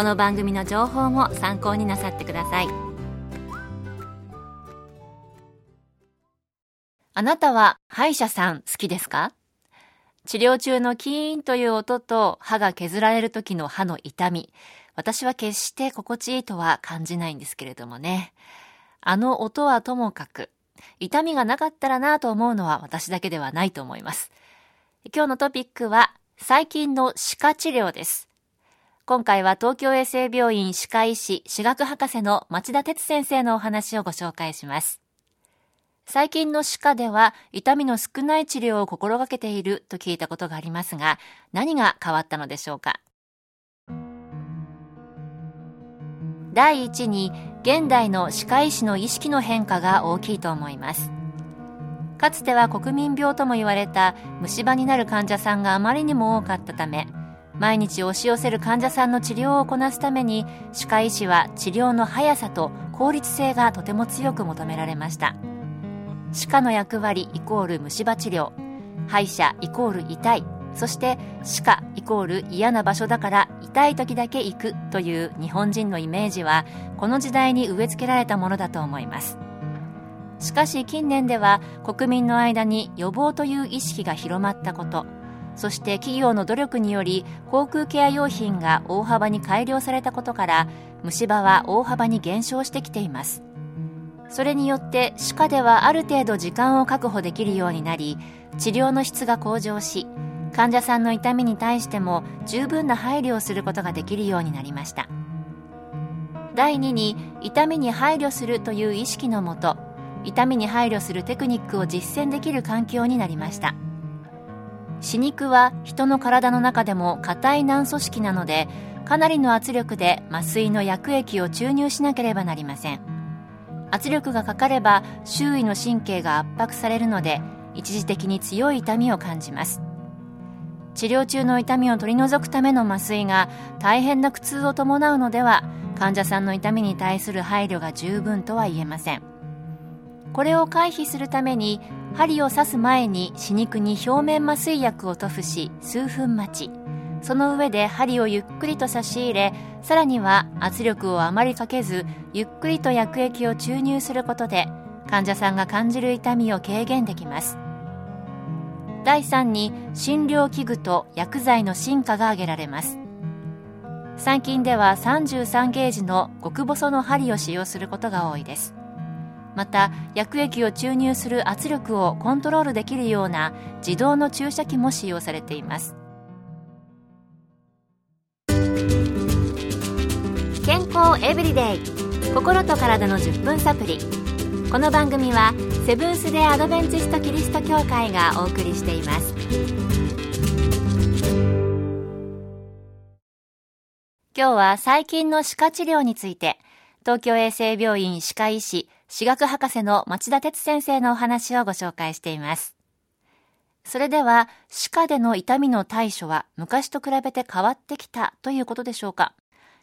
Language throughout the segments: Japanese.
この番組の情報も参考になさってくださいあなたは歯医者さん好きですか？治療中のキーンという音と歯が削られる時の歯の痛み私は決して心地いいとは感じないんですけれどもねあの音はともかく痛みがなかったらなと思うのは私だけではないと思います。今日のトピックは最近の歯科治療です。今回は東京衛生病院歯科医師、歯学博士の町田哲先生のお話をご紹介します。最近の歯科では痛みの少ない治療を心がけていると聞いたことがありますが、何が変わったのでしょうか？第一に現代の歯科医師の意識の変化が大きいと思いますかつては国民病とも言われた虫歯になる患者さんがあまりにも多かったため毎日押し寄せる患者さんの治療をこなすために歯科医師は治療の速さと効率性がとても強く求められました。歯科の役割イコール虫歯治療歯医者イコール痛いそして歯科イコール嫌な場所だから痛い時だけ行くという日本人のイメージはこの時代に植え付けられたものだと思います。しかし近年では国民の間に予防という意識が広まったこと。そして企業の努力により航空ケア用品が大幅に改良されたことから虫歯は大幅に減少してきています。それによって歯科ではある程度時間を確保できるようになり治療の質が向上し患者さんの痛みに対しても十分な配慮をすることができるようになりました。第2に痛みに配慮するという意識のもと痛みに配慮するテクニックを実践できる環境になりました。歯肉は人の体の中でも硬い軟組織なのでかなりの圧力で麻酔の薬液を注入しなければなりません。圧力がかかれば周囲の神経が圧迫されるので一時的に強い痛みを感じます。治療中の痛みを取り除くための麻酔が大変な苦痛を伴うのでは患者さんの痛みに対する配慮が十分とは言えません。これを回避するために針を刺す前に歯肉に表面麻酔薬を塗布し数分待ち。その上で針をゆっくりと差し入れさらには圧力をあまりかけずゆっくりと薬液を注入することで患者さんが感じる痛みを軽減できます。第3に診療器具と薬剤の進化が挙げられます。最近では33ゲージの極細の針を使用することが多いです。また薬液を注入する圧力をコントロールできるような自動の注射器も使用されています。健康エブリデイ。心と体の10分サプリ。この番組はセブンス・デ・アドベンチスト・キリスト教会がお送りしています。今日は最近の歯科治療について東京衛生病院歯科医師歯学博士の町田哲先生のお話をご紹介しています。それでは歯科での痛みの対処は昔と比べて変わってきたということでしょうか。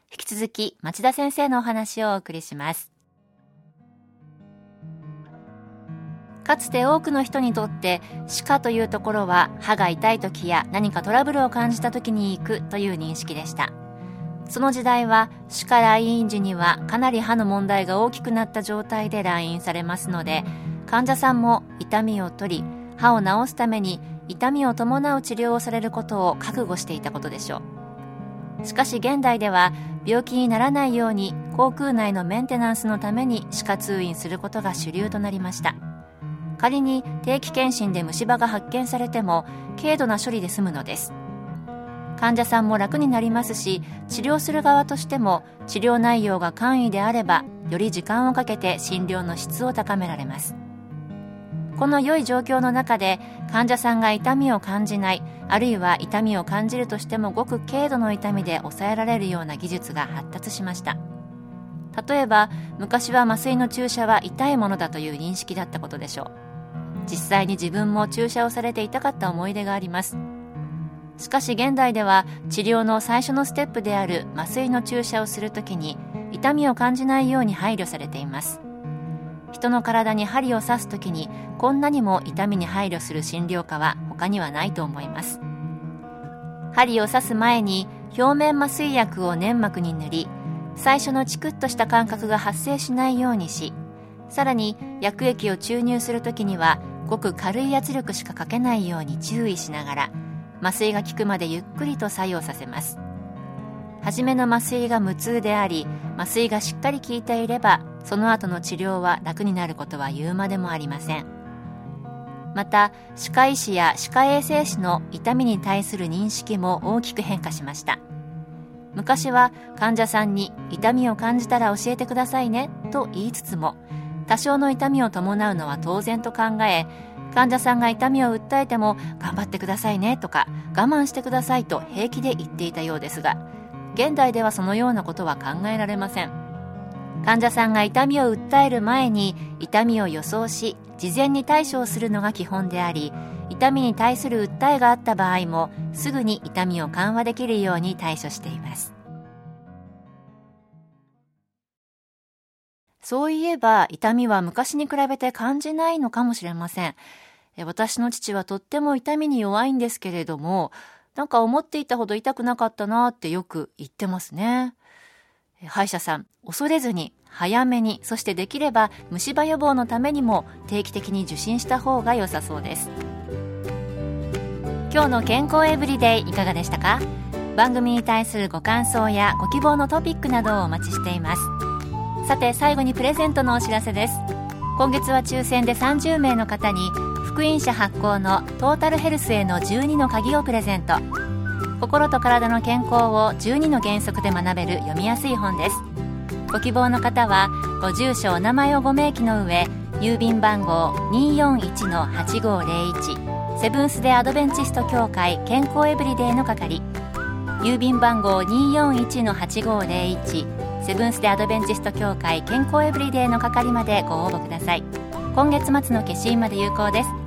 引き続き町田先生のお話をお送りします。かつて多くの人にとって歯科というところは歯が痛い時や何かトラブルを感じた時に行くという認識でした。その時代は歯科来院時にはかなり歯の問題が大きくなった状態で来院されますので患者さんも痛みを取り歯を治すために痛みを伴う治療をされることを覚悟していたことでしょう。しかし現代では病気にならないように航空内のメンテナンスのために歯科通院することが主流となりました。仮に定期検診で虫歯が発見されても軽度な処理で済むのです。患者さんも楽になりますし治療する側としても治療内容が簡易であればより時間をかけて診療の質を高められます。この良い状況の中で患者さんが痛みを感じないあるいは痛みを感じるとしてもごく軽度の痛みで抑えられるような技術が発達しました。例えば昔は麻酔の注射は痛いものだという認識だったことでしょう。実際に自分も注射をされて痛かった思い出があります。しかし現代では治療の最初のステップである麻酔の注射をするときに痛みを感じないように配慮されています。人の体に針を刺す時にこんなにも痛みに配慮する診療科は他にはないと思います。針を刺す前に表面麻酔薬を粘膜に塗り最初のチクッとした感覚が発生しないようにしさらに薬液を注入する時にはごく軽い圧力しかかけないように注意しながら麻酔が効くまでゆっくりと作用させます。初めの麻酔が無痛であり麻酔がしっかり効いていればその後の治療は楽になることは言うまでもありません。また歯科医師や歯科衛生士の痛みに対する認識も大きく変化しました。昔は患者さんに痛みを感じたら教えてくださいねと言いつつも多少の痛みを伴うのは当然と考え患者さんが痛みを訴えても頑張ってくださいねとか我慢してくださいと平気で言っていたようですが現代ではそのようなことは考えられません。患者さんが痛みを訴える前に痛みを予想し事前に対処をするのが基本であり痛みに対する訴えがあった場合もすぐに痛みを緩和できるように対処しています。そういえば痛みは昔に比べて感じないのかもしれません。私の父はとっても痛みに弱いんですけれどもなんか思っていたほど痛くなかったなってよく言ってますね。歯医者さん、恐れずに、早めに、そしてできれば虫歯予防のためにも定期的に受診した方が良さそうです。今日の健康エブリデイいかがでしたか？番組に対するご感想やご希望のトピックなどをお待ちしています。さて最後にプレゼントのお知らせです。今月は抽選で30名の方に福音社発行のトータルヘルスへの12の鍵をプレゼント。心と体の健康を12の原則で学べる読みやすい本です。ご希望の方はご住所お名前をご明記の上郵便番号241-8501セブンス・デ・アドベンチスト協会健康エブリデイの係。郵便番号241-8501セブンス・デ・アドベンチスト協会健康エブリデイの係までご応募ください。今月末の消印まで有効です。